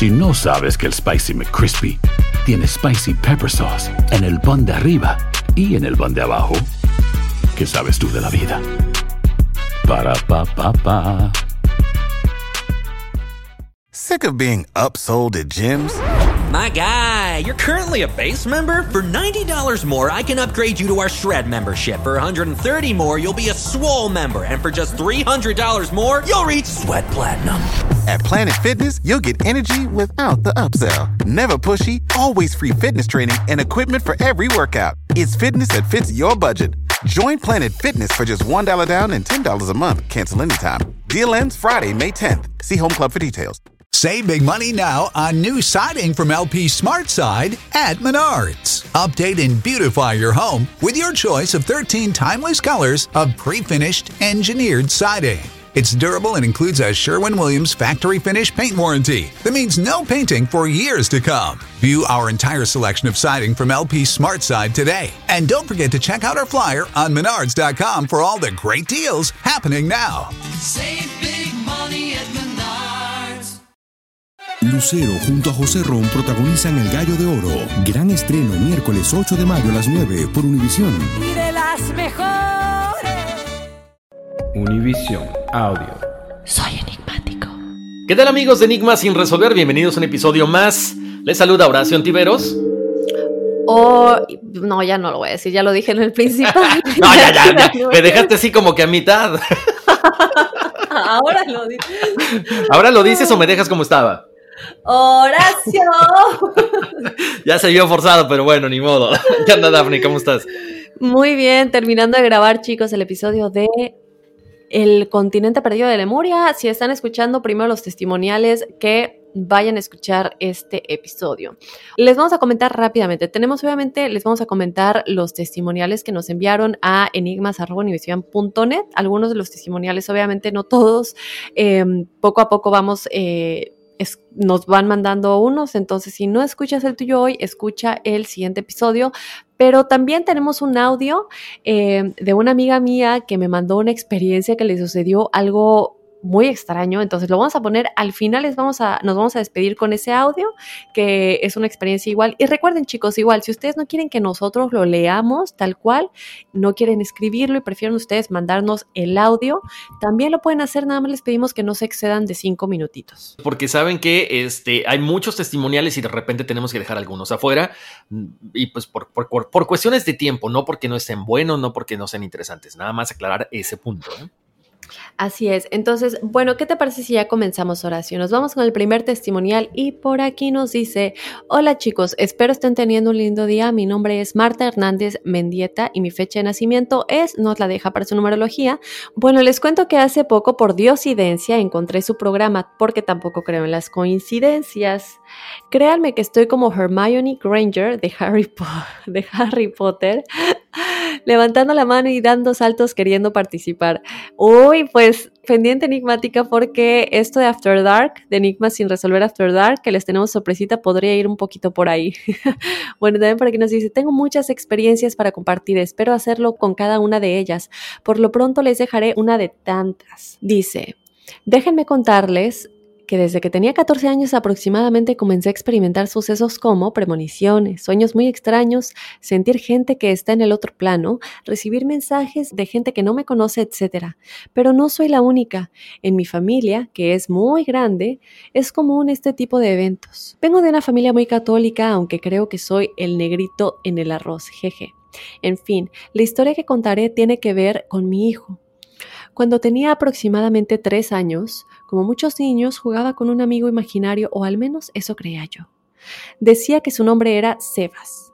Si no sabes que el Spicy McCrispy tiene Spicy Pepper Sauce en el pan de arriba y en el pan de abajo, ¿qué sabes tú de la vida? Para, pa, pa, pa. Sick of being upsold at gyms? My guy, you're currently a base member. For $90 more, I can upgrade you to our Shred membership. For $130 more, you'll be a Swole member. And for just $300 more, you'll reach Sweat Platinum. At Planet Fitness, you'll get energy without the upsell. Never pushy, always free fitness training and equipment for every workout. It's fitness that fits your budget. Join Planet Fitness for just $1 down and $10 a month. Cancel anytime. Deal ends Friday, May 10th. See Home Club for details. Save big money now on new siding from LP Smart Side at Menards. Update and beautify your home with your choice of 13 timeless colors of pre finished engineered siding. It's durable and includes a Sherwin Williams factory finish paint warranty that means no painting for years to come. View our entire selection of siding from LP Smart Side today. And don't forget to check out our flyer on menards.com for all the great deals happening now. Save big money at Menards. Lucero junto a José Ron protagonizan El Gallo de Oro. Gran estreno miércoles 8 de mayo a las 9 por Univisión. y de las mejores. Univision Audio. Soy enigmático. ¿Qué tal amigos de Enigma sin resolver? Bienvenidos a un episodio más. Les saluda Horacio Antiveros. O, no, ya no lo voy a decir, ya lo dije en el principal. No, ya, ya, ya. Me dejaste así como que a mitad. Ahora lo digo. ¿Ahora lo dices o me dejas como estaba? Horacio. Ya se vio forzado, pero bueno, ni modo. ¿Qué onda, Daphne? ¿Cómo estás? Muy bien, terminando de grabar, chicos, el episodio de El continente perdido de Lemuria. Si están escuchando primero los testimoniales, que vayan a escuchar este episodio. Les vamos a comentar rápidamente. Tenemos, obviamente, les vamos a comentar los testimoniales que nos enviaron a enigmas.univision.net. Algunos de los testimoniales, obviamente, no todos. Eh, poco a poco vamos. eh, nos van mandando unos, entonces si no escuchas el tuyo hoy, escucha el siguiente episodio. Pero también tenemos un audio eh, de una amiga mía que me mandó una experiencia que le sucedió algo muy extraño, entonces lo vamos a poner al final, les vamos a, nos vamos a despedir con ese audio, que es una experiencia igual. Y recuerden chicos, igual, si ustedes no quieren que nosotros lo leamos tal cual, no quieren escribirlo y prefieren ustedes mandarnos el audio, también lo pueden hacer, nada más les pedimos que no se excedan de cinco minutitos. Porque saben que este, hay muchos testimoniales y de repente tenemos que dejar algunos afuera. Y pues por, por, por- cuestiones de tiempo, no porque no estén buenos, no porque no sean interesantes. Nada más aclarar ese punto. ¿eh? Así es. Entonces, bueno, ¿qué te parece si ya comenzamos, Horacio? Nos vamos con el primer testimonial y por aquí nos dice, hola chicos, espero estén teniendo un lindo día. Mi nombre es Marta Hernández Mendieta y mi fecha de nacimiento es, nos la deja para su numerología. Bueno, les cuento que hace poco, por diosidencia, encontré su programa porque tampoco creo en las coincidencias. Créanme que estoy como Hermione Granger de Harry, de Harry Potter, levantando la mano y dando saltos queriendo participar. Uy, pues pendiente enigmática porque esto de After Dark, de Enigmas sin resolver After Dark, que les tenemos sorpresita, podría ir un poquito por ahí. bueno, también por aquí nos dice, tengo muchas experiencias para compartir, espero hacerlo con cada una de ellas. Por lo pronto les dejaré una de tantas. Dice, déjenme contarles que desde que tenía 14 años aproximadamente comencé a experimentar sucesos como premoniciones, sueños muy extraños, sentir gente que está en el otro plano, recibir mensajes de gente que no me conoce, etc. Pero no soy la única. En mi familia, que es muy grande, es común este tipo de eventos. Vengo de una familia muy católica, aunque creo que soy el negrito en el arroz, jeje. En fin, la historia que contaré tiene que ver con mi hijo. Cuando tenía aproximadamente tres años, como muchos niños, jugaba con un amigo imaginario, o al menos eso creía yo. Decía que su nombre era Sebas.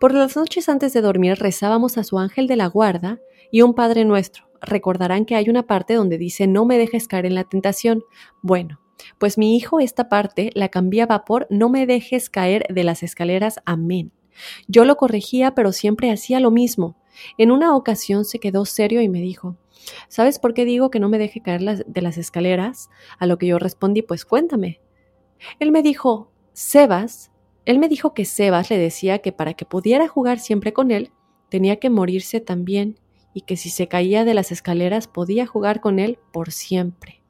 Por las noches antes de dormir rezábamos a su ángel de la guarda y un Padre nuestro. Recordarán que hay una parte donde dice no me dejes caer en la tentación. Bueno, pues mi hijo esta parte la cambiaba por no me dejes caer de las escaleras. Amén. Yo lo corregía, pero siempre hacía lo mismo. En una ocasión se quedó serio y me dijo, ¿Sabes por qué digo que no me deje caer de las escaleras? A lo que yo respondí, pues cuéntame. Él me dijo, Sebas, él me dijo que Sebas le decía que para que pudiera jugar siempre con él, tenía que morirse también y que si se caía de las escaleras podía jugar con él por siempre.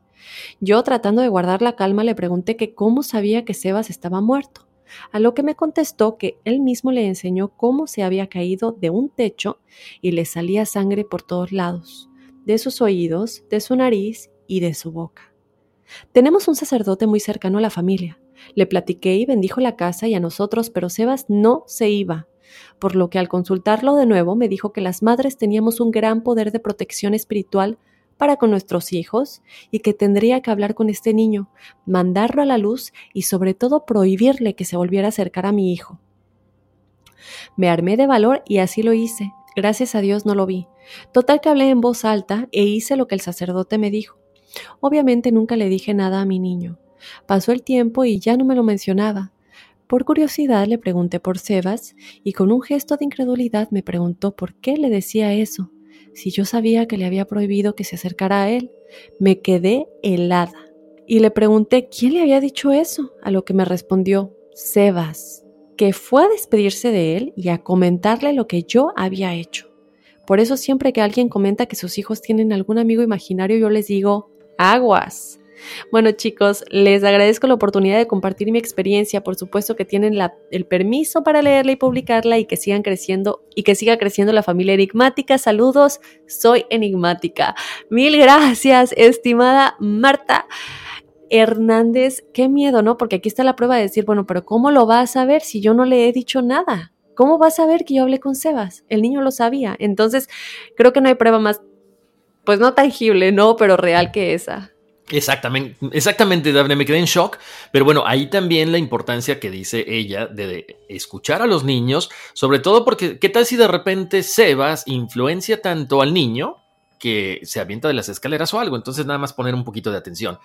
Yo, tratando de guardar la calma, le pregunté que cómo sabía que Sebas estaba muerto, a lo que me contestó que él mismo le enseñó cómo se había caído de un techo y le salía sangre por todos lados, de sus oídos, de su nariz y de su boca. Tenemos un sacerdote muy cercano a la familia. Le platiqué y bendijo la casa y a nosotros, pero Sebas no se iba, por lo que al consultarlo de nuevo me dijo que las madres teníamos un gran poder de protección espiritual para con nuestros hijos y que tendría que hablar con este niño, mandarlo a la luz y sobre todo prohibirle que se volviera a acercar a mi hijo. Me armé de valor y así lo hice. Gracias a Dios no lo vi. Total que hablé en voz alta e hice lo que el sacerdote me dijo. Obviamente nunca le dije nada a mi niño. Pasó el tiempo y ya no me lo mencionaba. Por curiosidad le pregunté por Sebas y con un gesto de incredulidad me preguntó por qué le decía eso si yo sabía que le había prohibido que se acercara a él. Me quedé helada y le pregunté quién le había dicho eso, a lo que me respondió Sebas, que fue a despedirse de él y a comentarle lo que yo había hecho. Por eso siempre que alguien comenta que sus hijos tienen algún amigo imaginario, yo les digo, aguas. Bueno chicos, les agradezco la oportunidad de compartir mi experiencia. Por supuesto que tienen el permiso para leerla y publicarla y que sigan creciendo y que siga creciendo la familia enigmática. Saludos, soy enigmática. Mil gracias, estimada Marta. Hernández, qué miedo, ¿no? Porque aquí está la prueba de decir, bueno, pero ¿cómo lo vas a saber si yo no le he dicho nada? ¿Cómo vas a saber que yo hablé con Sebas? El niño lo sabía. Entonces, creo que no hay prueba más, pues no tangible, ¿no? Pero real que esa. Exactamente, exactamente, Daphne, me quedé en shock, pero bueno, ahí también la importancia que dice ella de, escuchar a los niños, sobre todo porque, ¿qué tal si de repente Sebas influencia tanto al niño que se avienta de las escaleras o algo? Entonces nada más poner un poquito de atención.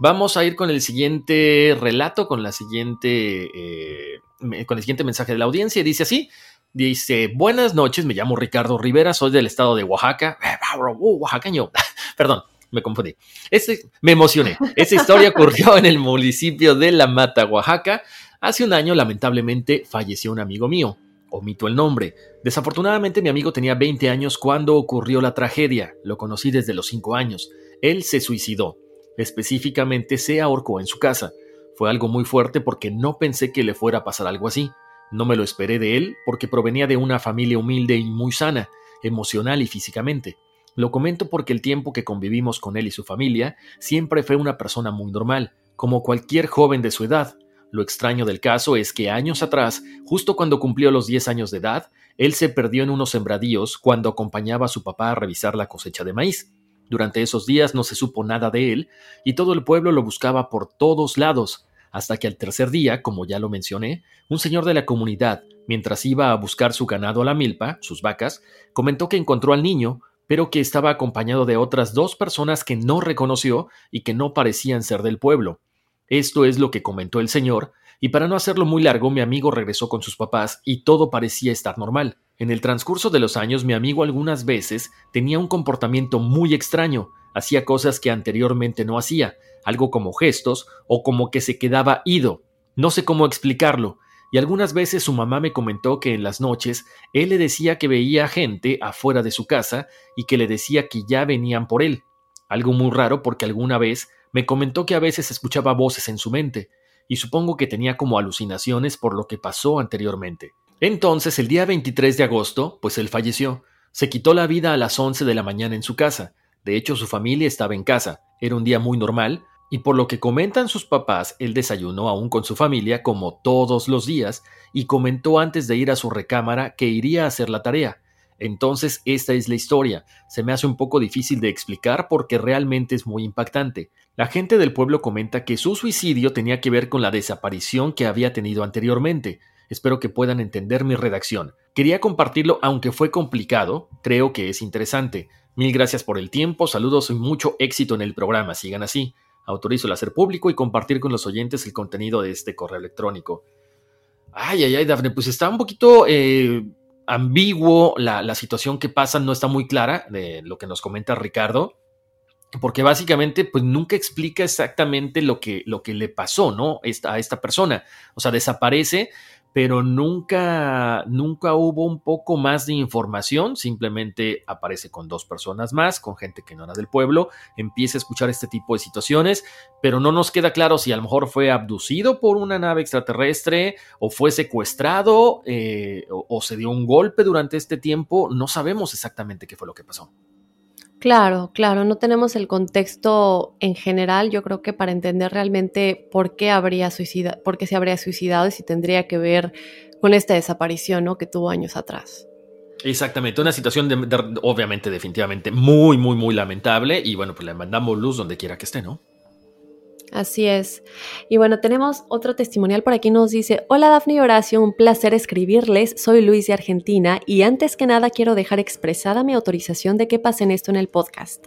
Vamos a ir con el siguiente relato, con la siguiente, eh, con el siguiente mensaje de la audiencia, dice así. Dice, buenas noches, me llamo Ricardo Rivera, soy del estado de Oaxaca. Oaxacaño, perdón me confundí. Este, me emocioné. Esta historia ocurrió en el municipio de La Mata, Oaxaca. Hace un año, lamentablemente, falleció un amigo mío. Omito el nombre. Desafortunadamente, mi amigo tenía 20 años cuando ocurrió la tragedia. Lo conocí desde los 5 años. Él se suicidó. Específicamente, se ahorcó en su casa. Fue algo muy fuerte porque no pensé que le fuera a pasar algo así. No me lo esperé de él porque provenía de una familia humilde y muy sana, emocional y físicamente. Lo comento porque el tiempo que convivimos con él y su familia siempre fue una persona muy normal, como cualquier joven de su edad. Lo extraño del caso es que años atrás, justo cuando cumplió los 10 años de edad, él se perdió en unos sembradíos cuando acompañaba a su papá a revisar la cosecha de maíz. Durante esos días no se supo nada de él y todo el pueblo lo buscaba por todos lados, hasta que al tercer día, como ya lo mencioné, un señor de la comunidad, mientras iba a buscar su ganado a la milpa, sus vacas, comentó que encontró al niño, pero que estaba acompañado de otras dos personas que no reconoció y que no parecían ser del pueblo. Esto es lo que comentó el señor, y para no hacerlo muy largo, mi amigo regresó con sus papás y todo parecía estar normal. En el transcurso de los años, mi amigo algunas veces tenía un comportamiento muy extraño, hacía cosas que anteriormente no hacía, algo como gestos o como que se quedaba ido. No sé cómo explicarlo, y algunas veces su mamá me comentó que en las noches él le decía que veía gente afuera de su casa y que le decía que ya venían por él. Algo muy raro porque alguna vez me comentó que a veces escuchaba voces en su mente, y supongo que tenía como alucinaciones por lo que pasó anteriormente. Entonces, el día 23 de agosto, pues él falleció. Se quitó la vida a las 11 de la mañana en su casa. De hecho, su familia estaba en casa. Era un día muy normal, y por lo que comentan sus papás, él desayunó aún con su familia como todos los días y comentó antes de ir a su recámara que iría a hacer la tarea. Entonces, esta es la historia. Se me hace un poco difícil de explicar porque realmente es muy impactante. La gente del pueblo comenta que su suicidio tenía que ver con la desaparición que había tenido anteriormente. Espero que puedan entender mi redacción. Quería compartirlo aunque fue complicado, creo que es interesante. Mil gracias por el tiempo, saludos y mucho éxito en el programa, sigan así. Autorizo el hacer público y compartir con los oyentes el contenido de este correo electrónico. Ay, ay, ay, Dafne, pues está un poquito eh, ambiguo la, situación que pasa, no está muy clara de lo que nos comenta Ricardo, porque básicamente pues nunca explica exactamente lo que, lo que le pasó, ¿no? a esta persona. O sea, desaparece, pero nunca, nunca hubo un poco más de información, simplemente aparece con dos personas más, con gente que no era del pueblo, empieza a escuchar este tipo de situaciones, pero no nos queda claro si a lo mejor fue abducido por una nave extraterrestre o fue secuestrado eh, o, o se dio un golpe durante este tiempo, no sabemos exactamente qué fue lo que pasó. Claro, claro, no tenemos el contexto en general, yo creo que para entender realmente por qué habría suicida, por qué se habría suicidado y si tendría que ver con esta desaparición ¿no? que tuvo años atrás. Exactamente, una situación de, de, obviamente, definitivamente muy, muy, muy lamentable y bueno, pues le mandamos luz donde quiera que esté, ¿no? Así es. Y bueno, tenemos otro testimonial por aquí. Nos dice, hola Dafne y Horacio, un placer escribirles. Soy Luis de Argentina y antes que nada quiero dejar expresada mi autorización de que pasen esto en el podcast.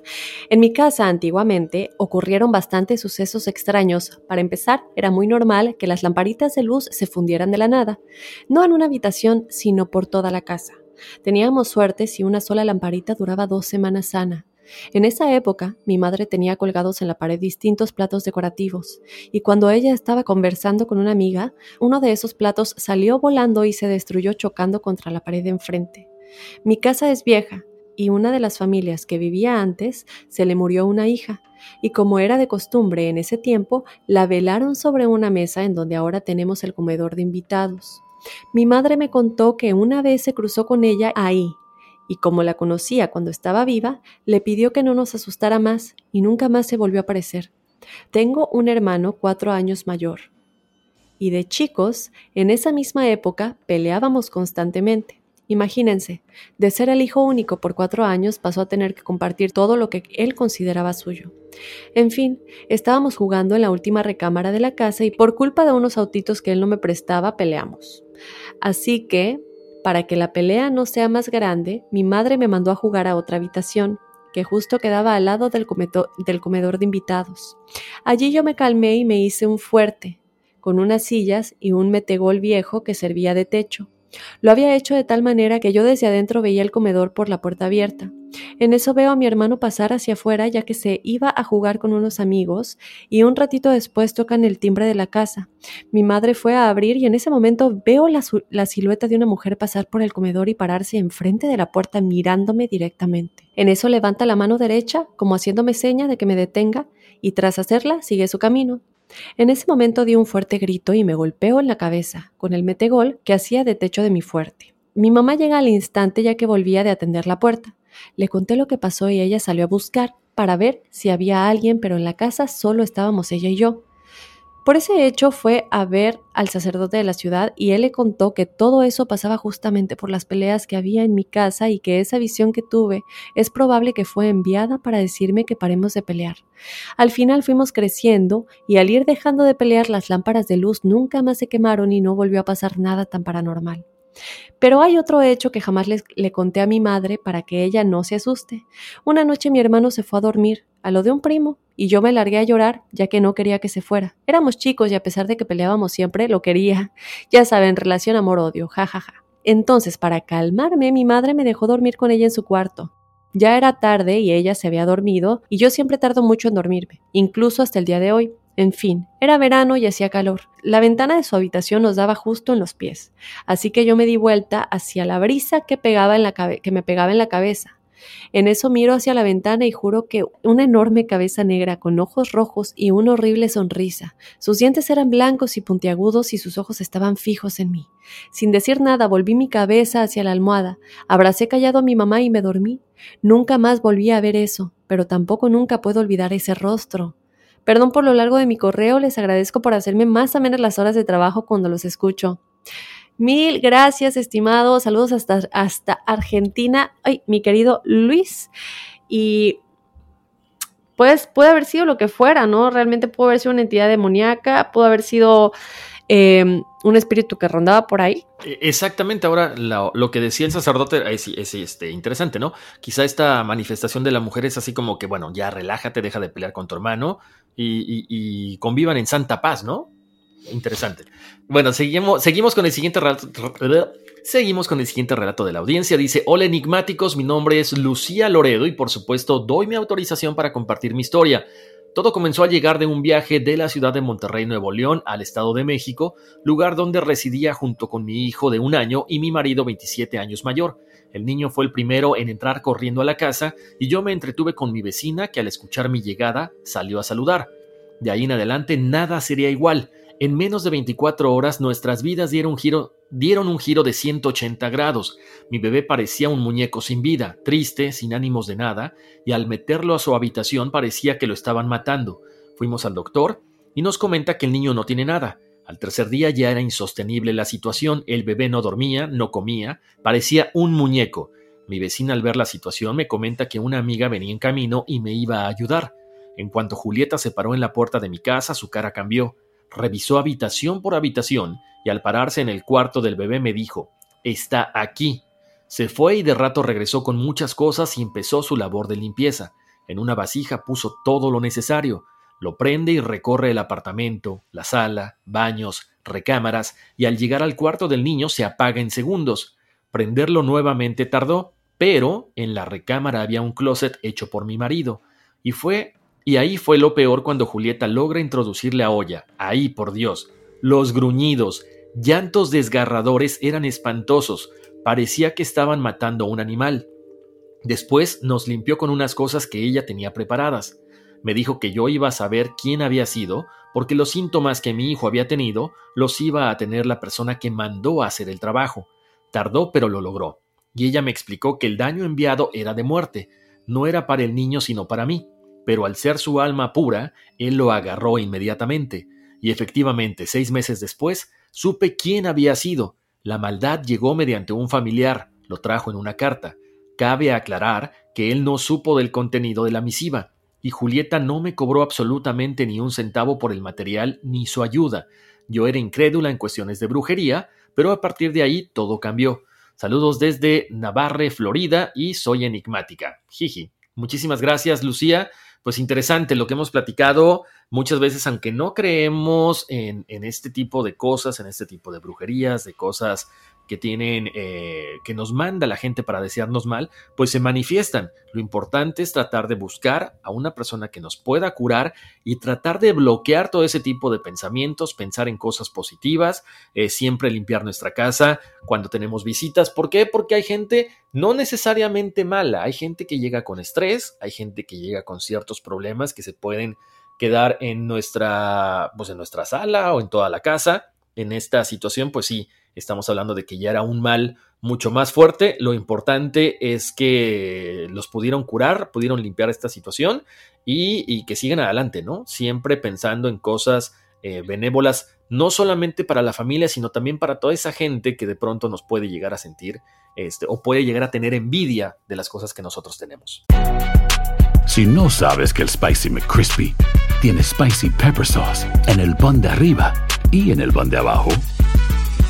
En mi casa antiguamente ocurrieron bastantes sucesos extraños. Para empezar, era muy normal que las lamparitas de luz se fundieran de la nada, no en una habitación, sino por toda la casa. Teníamos suerte si una sola lamparita duraba dos semanas sana. En esa época, mi madre tenía colgados en la pared distintos platos decorativos, y cuando ella estaba conversando con una amiga, uno de esos platos salió volando y se destruyó chocando contra la pared de enfrente. Mi casa es vieja, y una de las familias que vivía antes se le murió una hija, y como era de costumbre en ese tiempo, la velaron sobre una mesa en donde ahora tenemos el comedor de invitados. Mi madre me contó que una vez se cruzó con ella ahí, y como la conocía cuando estaba viva, le pidió que no nos asustara más y nunca más se volvió a aparecer. Tengo un hermano cuatro años mayor. Y de chicos, en esa misma época, peleábamos constantemente. Imagínense, de ser el hijo único por cuatro años pasó a tener que compartir todo lo que él consideraba suyo. En fin, estábamos jugando en la última recámara de la casa y por culpa de unos autitos que él no me prestaba, peleamos. Así que, para que la pelea no sea más grande, mi madre me mandó a jugar a otra habitación, que justo quedaba al lado del, comedor de invitados. Allí yo me calmé y me hice un fuerte, con unas sillas y un metegol viejo que servía de techo. Lo había hecho de tal manera que yo desde adentro veía el comedor por la puerta abierta. En eso veo a mi hermano pasar hacia afuera ya que se iba a jugar con unos amigos y un ratito después tocan el timbre de la casa. Mi madre fue a abrir y en ese momento veo la, silueta de una mujer pasar por el comedor y pararse enfrente de la puerta mirándome directamente. En eso levanta la mano derecha como haciéndome seña de que me detenga y tras hacerla sigue su camino. En ese momento di un fuerte grito y me golpeo en la cabeza con el metegol que hacía de techo de mi fuerte. Mi mamá llega al instante ya que volvía de atender la puerta. Le conté lo que pasó y ella salió a buscar para ver si había alguien, pero en la casa solo estábamos ella y yo. Por ese hecho fue a ver al sacerdote de la ciudad y él le contó que todo eso pasaba justamente por las peleas que había en mi casa y que esa visión que tuve es probable que fue enviada para decirme que paremos de pelear. Al final fuimos creciendo y al ir dejando de pelear las lámparas de luz nunca más se quemaron y no volvió a pasar nada tan paranormal. Pero hay otro hecho que jamás le, conté a mi madre para que ella no se asuste. Una noche mi hermano se fue a dormir, a lo de un primo, y yo me largué a llorar ya que no quería que se fuera. Éramos chicos y a pesar de que peleábamos siempre, lo quería. Ya saben, relación amor-odio, jajaja. Entonces, para calmarme, mi madre me dejó dormir con ella en su cuarto. Ya era tarde y ella se había dormido, y yo siempre tardo mucho en dormirme, incluso hasta el día de hoy. En fin, era verano y hacía calor. La ventana de su habitación nos daba justo en los pies, así que yo me di vuelta hacia la brisa que, pegaba en la que me pegaba en la cabeza. En eso miro hacia la ventana y juro que una enorme cabeza negra con ojos rojos y una horrible sonrisa. Sus dientes eran blancos y puntiagudos y sus ojos estaban fijos en mí. Sin decir nada, volví mi cabeza hacia la almohada, abracé callado a mi mamá y me dormí. Nunca más volví a ver eso, pero tampoco nunca puedo olvidar ese rostro. Perdón por lo largo de mi correo, les agradezco por hacerme más o menos las horas de trabajo cuando los escucho. Mil gracias, estimado. Saludos hasta, Argentina. Ay, mi querido Luis. Y pues puede haber sido lo que fuera, ¿no? Realmente pudo haber sido una entidad demoníaca, pudo haber sido eh, un espíritu que rondaba por ahí. Exactamente, ahora lo, que decía el sacerdote es, es, este, interesante, ¿no? Quizá esta manifestación de la mujer es así como que, bueno, ya relájate, deja de pelear con tu hermano y convivan en santa paz, ¿no? Interesante. Bueno, seguimos, seguimos con el siguiente relato. Seguimos con el siguiente relato de la audiencia. Dice, hola enigmáticos, mi nombre es Lucía Loredo y por supuesto doy mi autorización para compartir mi historia. Todo comenzó a llegar de un viaje de la ciudad de Monterrey, Nuevo León, al Estado de México, lugar donde residía junto con mi hijo de un año y mi marido 27 años mayor. El niño fue el primero en entrar corriendo a la casa y yo me entretuve con mi vecina que al escuchar mi llegada salió a saludar. De ahí en adelante nada sería igual. En menos de 24 horas nuestras vidas dieron un giro, dieron un giro de 180 grados. Mi bebé parecía un muñeco sin vida, triste, sin ánimos de nada, y al meterlo a su habitación parecía que lo estaban matando. Fuimos al doctor y nos comenta que el niño no tiene nada. Al tercer día ya era insostenible la situación, el bebé no dormía, no comía, parecía un muñeco. Mi vecina al ver la situación me comenta que una amiga venía en camino y me iba a ayudar. En cuanto Julieta se paró en la puerta de mi casa, su cara cambió revisó habitación por habitación y al pararse en el cuarto del bebé me dijo, está aquí. Se fue y de rato regresó con muchas cosas y empezó su labor de limpieza. En una vasija puso todo lo necesario, lo prende y recorre el apartamento, la sala, baños, recámaras, y al llegar al cuarto del niño se apaga en segundos. Prenderlo nuevamente tardó, pero en la recámara había un closet hecho por mi marido, y fue y ahí fue lo peor cuando Julieta logra introducirle a olla. Ahí, por Dios. Los gruñidos, llantos desgarradores eran espantosos. Parecía que estaban matando a un animal. Después nos limpió con unas cosas que ella tenía preparadas. Me dijo que yo iba a saber quién había sido, porque los síntomas que mi hijo había tenido los iba a tener la persona que mandó a hacer el trabajo. Tardó, pero lo logró. Y ella me explicó que el daño enviado era de muerte, no era para el niño sino para mí pero al ser su alma pura, él lo agarró inmediatamente, y efectivamente, seis meses después, supe quién había sido. La maldad llegó mediante un familiar, lo trajo en una carta. Cabe aclarar que él no supo del contenido de la misiva, y Julieta no me cobró absolutamente ni un centavo por el material ni su ayuda. Yo era incrédula en cuestiones de brujería, pero a partir de ahí todo cambió. Saludos desde Navarre, Florida, y soy enigmática. Jiji. Muchísimas gracias, Lucía pues interesante lo que hemos platicado. Muchas veces, aunque no creemos en, este tipo de cosas, en este tipo de brujerías, de cosas que tienen, eh, que nos manda la gente para desearnos mal, pues se manifiestan. Lo importante es tratar de buscar a una persona que nos pueda curar y tratar de bloquear todo ese tipo de pensamientos, pensar en cosas positivas, eh, siempre limpiar nuestra casa cuando tenemos visitas. ¿Por qué? Porque hay gente no necesariamente mala, hay gente que llega con estrés, hay gente que llega con ciertos problemas que se pueden quedar en nuestra, pues en nuestra sala o en toda la casa. En esta situación, pues sí, Estamos hablando de que ya era un mal mucho más fuerte. Lo importante es que los pudieron curar, pudieron limpiar esta situación y, que sigan adelante, ¿no? Siempre pensando en cosas eh, benévolas, no solamente para la familia, sino también para toda esa gente que de pronto nos puede llegar a sentir este, o puede llegar a tener envidia de las cosas que nosotros tenemos. Si no sabes que el Spicy McCrispy tiene Spicy Pepper Sauce en el pan de arriba y en el pan de abajo,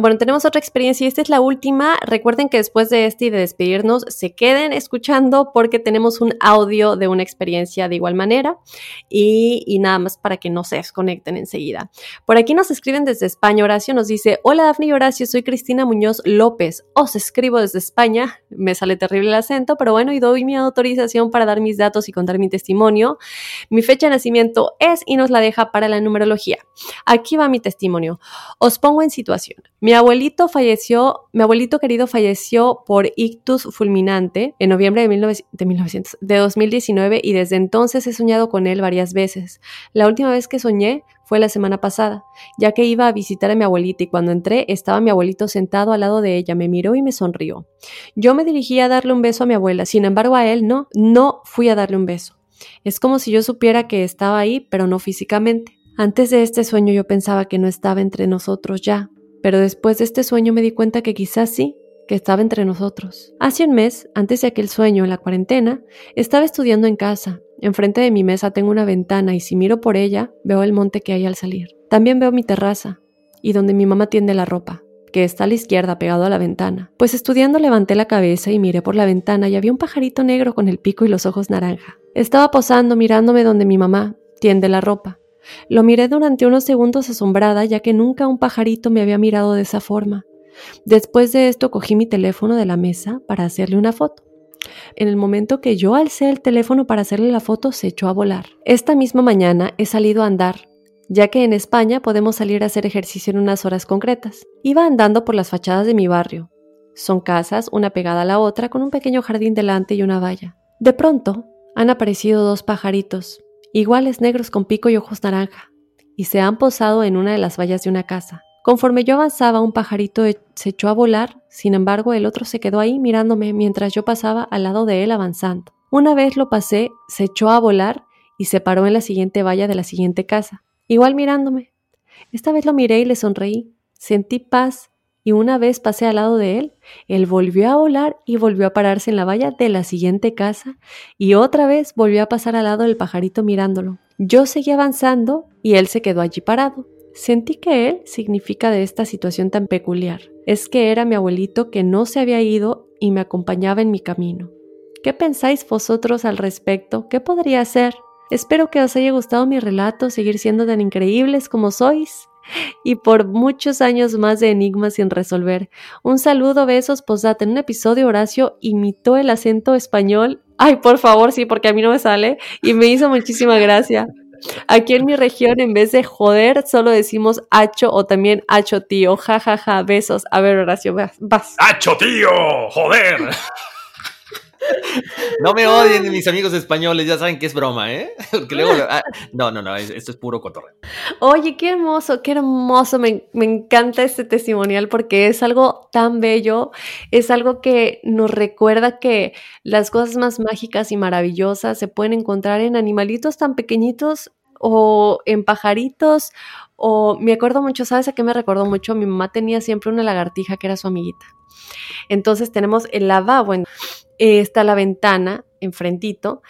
Bueno, tenemos otra experiencia y esta es la última. Recuerden que después de este y de despedirnos, se queden escuchando porque tenemos un audio de una experiencia de igual manera y, nada más para que no se desconecten enseguida. Por aquí nos escriben desde España. Horacio nos dice, hola Dafne y Horacio, soy Cristina Muñoz López. Os escribo desde España. Me sale terrible el acento, pero bueno, y doy mi autorización para dar mis datos y contar mi testimonio. Mi fecha de nacimiento es y nos la deja para la numerología. Aquí va mi testimonio. Os pongo en situación. Mi abuelito falleció, mi abuelito querido falleció por ictus fulminante en noviembre de, 1900, de 2019 y desde entonces he soñado con él varias veces. La última vez que soñé fue la semana pasada, ya que iba a visitar a mi abuelita y cuando entré estaba mi abuelito sentado al lado de ella, me miró y me sonrió. Yo me dirigí a darle un beso a mi abuela, sin embargo a él no, no fui a darle un beso. Es como si yo supiera que estaba ahí, pero no físicamente. Antes de este sueño yo pensaba que no estaba entre nosotros ya, pero después de este sueño me di cuenta que quizás sí, que estaba entre nosotros. Hace un mes, antes de aquel sueño, en la cuarentena, estaba estudiando en casa. Enfrente de mi mesa tengo una ventana y si miro por ella, veo el monte que hay al salir. También veo mi terraza y donde mi mamá tiende la ropa, que está a la izquierda pegado a la ventana. Pues estudiando levanté la cabeza y miré por la ventana y había un pajarito negro con el pico y los ojos naranja. Estaba posando mirándome donde mi mamá tiende la ropa. Lo miré durante unos segundos asombrada ya que nunca un pajarito me había mirado de esa forma. Después de esto cogí mi teléfono de la mesa para hacerle una foto. En el momento que yo alcé el teléfono para hacerle la foto, se echó a volar. Esta misma mañana he salido a andar, ya que en España podemos salir a hacer ejercicio en unas horas concretas. Iba andando por las fachadas de mi barrio. Son casas, una pegada a la otra, con un pequeño jardín delante y una valla. De pronto, han aparecido dos pajaritos, iguales negros con pico y ojos naranja, y se han posado en una de las vallas de una casa. Conforme yo avanzaba, un pajarito e-, se echó a volar, sin embargo el otro se quedó ahí mirándome mientras yo pasaba al lado de él avanzando. Una vez lo pasé, se echó a volar y se paró en la siguiente valla de la siguiente casa, igual mirándome. Esta vez lo miré y le sonreí. Sentí paz y una vez pasé al lado de él, él volvió a volar y volvió a pararse en la valla de la siguiente casa y otra vez volvió a pasar al lado del pajarito mirándolo. Yo seguí avanzando y él se quedó allí parado. Sentí que él significa de esta situación tan peculiar. Es que era mi abuelito que no se había ido y me acompañaba en mi camino. ¿Qué pensáis vosotros al respecto? ¿Qué podría ser? Espero que os haya gustado mi relato, seguir siendo tan increíbles como sois y por muchos años más de enigmas sin resolver. Un saludo, besos, posdata. En un episodio Horacio imitó el acento español. Ay, por favor, sí, porque a mí no me sale y me hizo muchísima gracia. Aquí en mi región, en vez de joder, solo decimos hacho o también hacho tío. Ja, ja, ja. Besos. A ver, Horacio, vas. ¡Hacho tío! ¡Joder! No me odien mis amigos españoles, ya saben que es broma, ¿eh? luego, ah, no, no, no, esto es puro cotorreo. Oye, qué hermoso, qué hermoso, me, me, encanta este testimonial porque es algo tan bello, es algo que nos recuerda que las cosas más mágicas y maravillosas se pueden encontrar en animalitos tan pequeñitos o en pajaritos o me acuerdo mucho, ¿sabes a qué me recordó mucho? Mi mamá tenía siempre una lagartija que era su amiguita. Entonces tenemos el lavabo, eh, está la ventana enfrentito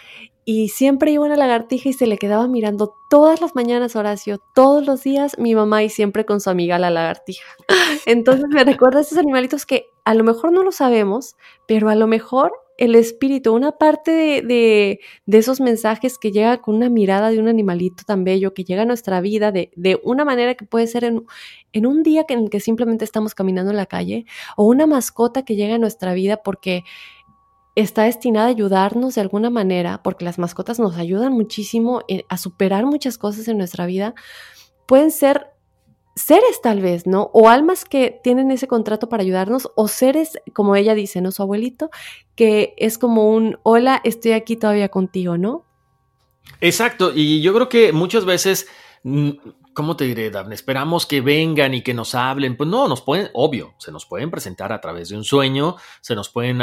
y siempre iba una lagartija y se le quedaba mirando todas las mañanas Horacio, todos los días mi mamá y siempre con su amiga la lagartija. Entonces me recuerda a esos animalitos que a lo mejor no lo sabemos, pero a lo mejor el espíritu, una parte de, de, esos mensajes que llega con una mirada de un animalito tan bello, que llega a nuestra vida de, de una manera que puede ser en, en un día que, en que simplemente estamos caminando en la calle, o una mascota que llega a nuestra vida porque está destinada a ayudarnos de alguna manera, porque las mascotas nos ayudan muchísimo eh, a superar muchas cosas en nuestra vida, pueden ser seres tal vez, ¿no? O almas que tienen ese contrato para ayudarnos, o seres, como ella dice, ¿no? Su abuelito, que es como un, hola, estoy aquí todavía contigo, ¿no? Exacto, y yo creo que muchas veces mm, ¿cómo te diré, Daphne? Esperamos que vengan y que nos hablen. Pues no, nos pueden, obvio, se nos pueden presentar a través de un sueño, se nos pueden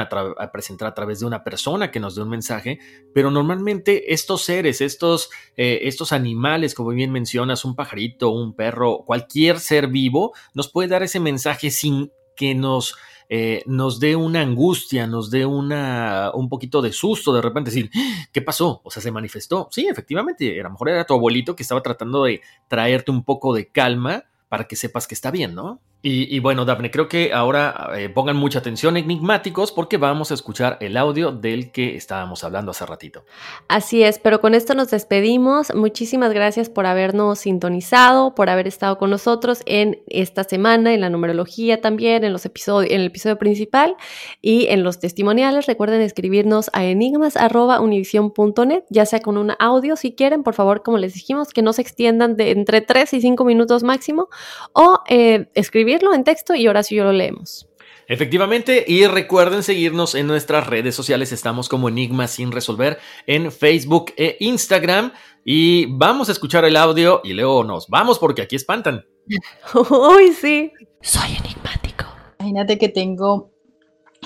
presentar a través de una persona que nos dé un mensaje, pero normalmente estos seres, estos, eh, estos animales, como bien mencionas, un pajarito, un perro, cualquier ser vivo, nos puede dar ese mensaje sin que nos eh, nos dé una angustia, nos dé una, un poquito de susto de repente, decir, ¿qué pasó? O sea, se manifestó. Sí, efectivamente, a lo mejor era tu abuelito que estaba tratando de traerte un poco de calma para que sepas que está bien, ¿no? Y, bueno, Daphne, creo que ahora eh, pongan mucha atención enigmáticos porque vamos a escuchar el audio del que estábamos hablando hace ratito. Así es, pero con esto nos despedimos. Muchísimas gracias por habernos sintonizado, por haber estado con nosotros en esta semana, en la numerología también, en los episodios, en el episodio principal y en los testimoniales. Recuerden escribirnos a enigmas.univision.net, ya sea con un audio si quieren, por favor, como les dijimos, que no se extiendan de entre 3 y 5 minutos máximo, o eh, escribir en texto y ahora sí yo lo leemos. Efectivamente, y recuerden seguirnos en nuestras redes sociales. Estamos como Enigma sin resolver en Facebook e Instagram. Y vamos a escuchar el audio y luego nos vamos porque aquí espantan. Uy, sí. Soy enigmático. Imagínate que tengo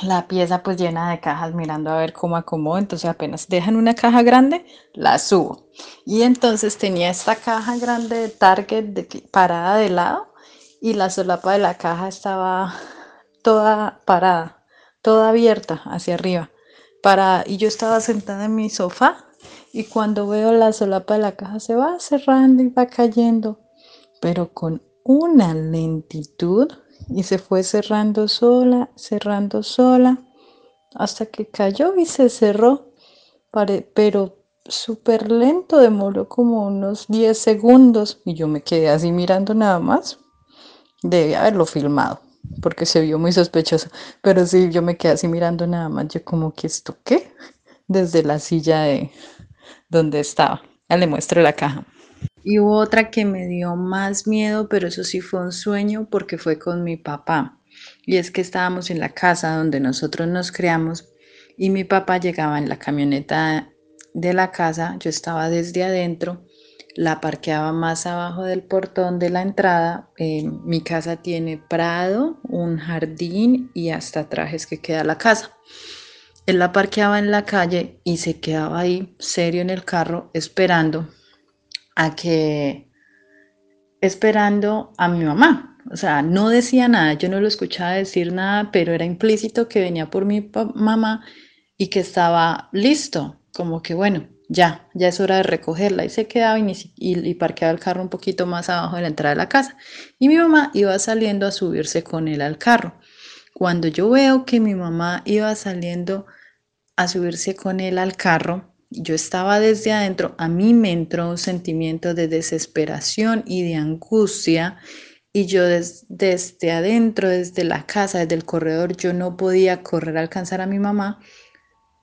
la pieza pues llena de cajas mirando a ver cómo acomodo. Entonces apenas dejan una caja grande, la subo. Y entonces tenía esta caja grande de Target de, parada de lado y la solapa de la caja estaba toda parada, toda abierta hacia arriba. Para, y yo estaba sentada en mi sofá y cuando veo la solapa de la caja se va cerrando y va cayendo, pero con una lentitud y se fue cerrando sola, cerrando sola, hasta que cayó y se cerró, pero súper lento, demoró como unos 10 segundos y yo me quedé así mirando nada más Debe haberlo filmado, porque se vio muy sospechoso. Pero sí, yo me quedé así mirando nada más, yo como que esto qué, desde la silla de donde estaba. Ya le muestro la caja. Y hubo otra que me dio más miedo, pero eso sí fue un sueño porque fue con mi papá. Y es que estábamos en la casa donde nosotros nos creamos y mi papá llegaba en la camioneta de la casa, yo estaba desde adentro la parqueaba más abajo del portón de la entrada. Eh, mi casa tiene prado, un jardín y hasta trajes que queda la casa. Él la parqueaba en la calle y se quedaba ahí serio en el carro esperando a que esperando a mi mamá. O sea, no decía nada, yo no lo escuchaba decir nada, pero era implícito que venía por mi mamá y que estaba listo, como que bueno, ya, ya es hora de recogerla. Y se quedaba y, y, parqueaba el carro un poquito más abajo de la entrada de la casa. Y mi mamá iba saliendo a subirse con él al carro. Cuando yo veo que mi mamá iba saliendo a subirse con él al carro, yo estaba desde adentro, a mí me entró un sentimiento de desesperación y de angustia. Y yo desde adentro, desde la casa, desde el corredor, yo no podía correr a alcanzar a mi mamá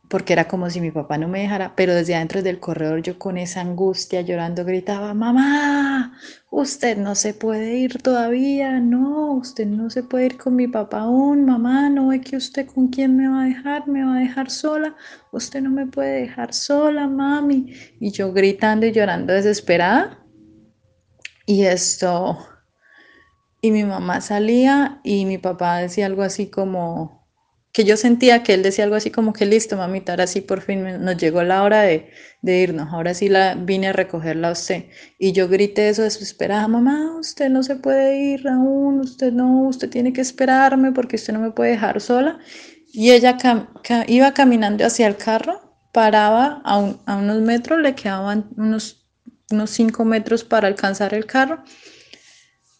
porque era como si mi papá no me dejara, pero desde adentro del corredor yo con esa angustia llorando gritaba, mamá, usted no se puede ir todavía, no, usted no se puede ir con mi papá aún, mamá, no ve que usted con quién me va a dejar, me va a dejar sola, usted no me puede dejar sola, mami, y yo gritando y llorando desesperada, y esto, y mi mamá salía y mi papá decía algo así como, que yo sentía que él decía algo así como que listo, mamita, ahora sí por fin nos llegó la hora de, irnos, ahora sí la vine a recogerla a usted. Y yo grité eso desesperada, mamá, usted no se puede ir aún, usted no, usted tiene que esperarme porque usted no me puede dejar sola. Y ella iba caminando hacia el carro, paraba a, unos metros, le quedaban unos, unos cinco metros para alcanzar el carro,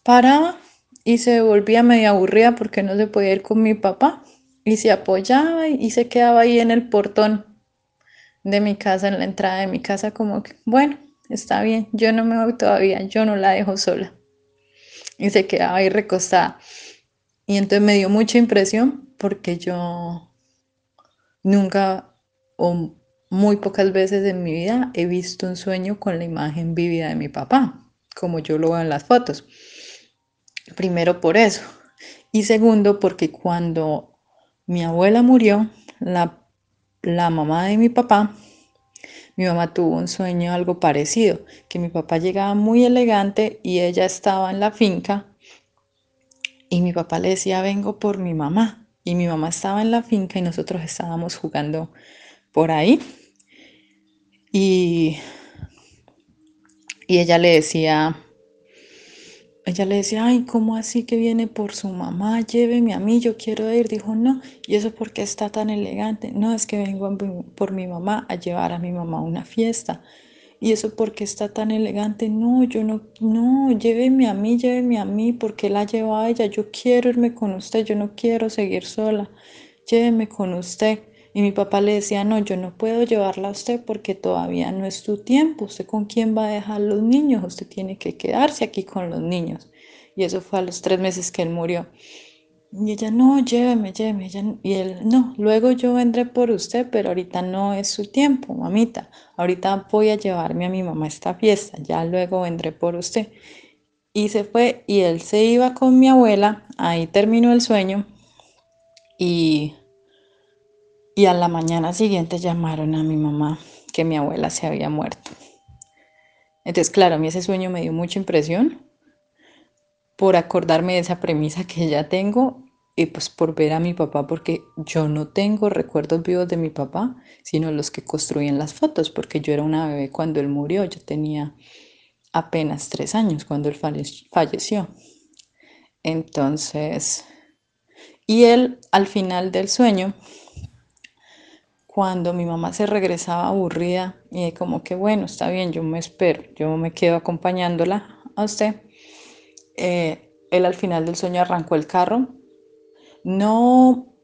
paraba y se volvía medio aburrida porque no se podía ir con mi papá y se apoyaba y, se quedaba ahí en el portón de mi casa, en la entrada de mi casa, como que, bueno, está bien, yo no me voy todavía, yo no la dejo sola. Y se quedaba ahí recostada. Y entonces me dio mucha impresión porque yo nunca o muy pocas veces en mi vida he visto un sueño con la imagen vívida de mi papá, como yo lo veo en las fotos. Primero por eso. Y segundo porque cuando mi abuela murió, la, mamá de mi papá, mi mamá tuvo un sueño algo parecido, que mi papá llegaba muy elegante y ella estaba en la finca y mi papá le decía, vengo por mi mamá. Y mi mamá estaba en la finca y nosotros estábamos jugando por ahí. Y, y ella le decía, ella le decía, ay, ¿cómo así que viene por su mamá? Lléveme a mí, yo quiero ir. Dijo, no, ¿y eso por qué está tan elegante? No, es que vengo por mi mamá a llevar a mi mamá a una fiesta. ¿y eso por qué está tan elegante? No, yo no, no, lléveme a mí, lléveme a mí, porque la lleva a ella, yo quiero irme con usted, yo no quiero seguir sola, lléveme con usted. Y mi papá le decía, no, yo no puedo llevarla a usted porque todavía no es tu tiempo, usted con quién va a dejar los niños, usted tiene que quedarse aquí con los niños. Y eso fue a los tres meses que él murió. Y ella, no, lléveme, lléveme. y él, no, luego yo vendré por usted, pero ahorita no es su tiempo, mamita. Ahorita voy a llevarme a mi mamá a esta fiesta, ya luego vendré por usted. Y se fue y él se iba con mi abuela, ahí terminó el sueño y, y a la mañana siguiente llamaron a mi mamá que mi abuela se había muerto. Entonces, claro, a mí ese sueño me dio mucha impresión por acordarme de esa premisa que ya tengo y pues por ver a mi papá, porque yo no tengo recuerdos vivos de mi papá, sino los que construyen las fotos, porque yo era una bebé cuando él murió, yo tenía apenas tres años cuando él falleció. Entonces, y él al final del sueño, cuando mi mamá se regresaba aburrida y como que bueno, está bien, yo me espero, yo me quedo acompañándola a usted eh, él al final del sueño arrancó el carro. No,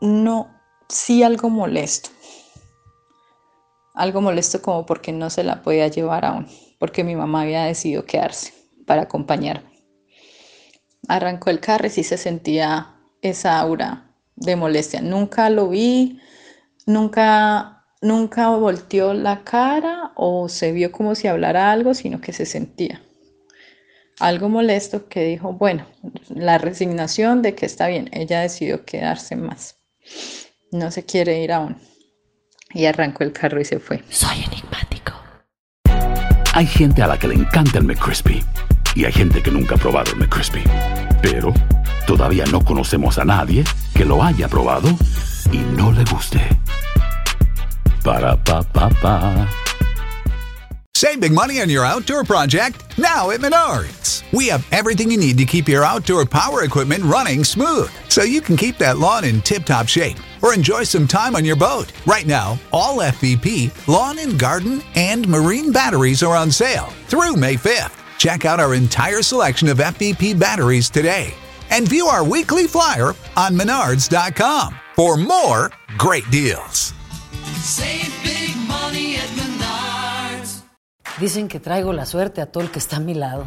no, sí algo molesto. Algo molesto como porque no se la podía llevar aún, porque mi mamá había decidido quedarse para acompañarme. Arrancó el carro y sí se sentía esa aura de molestia. Nunca lo vi, nunca, nunca volteó la cara o se vio como si hablara algo, sino que se sentía algo molesto que dijo, bueno, la resignación de que está bien, ella decidió quedarse más. No se quiere ir aún. Y arrancó el carro y se fue. Soy enigmático. Hay gente a la que le encanta el McCrispy y hay gente que nunca ha probado el McCrispy. Pero todavía no conocemos a nadie que lo haya probado y no le guste. Para pa pa pa. Save big money on your outdoor project now at Menards. We have everything you need to keep your outdoor power equipment running smooth so you can keep that lawn in tip top shape or enjoy some time on your boat. Right now, all FVP, lawn and garden, and marine batteries are on sale through May 5th. Check out our entire selection of FVP batteries today and view our weekly flyer on menards.com for more great deals. Save big money at Menards. Dicen que traigo la suerte a todo el que está a mi lado.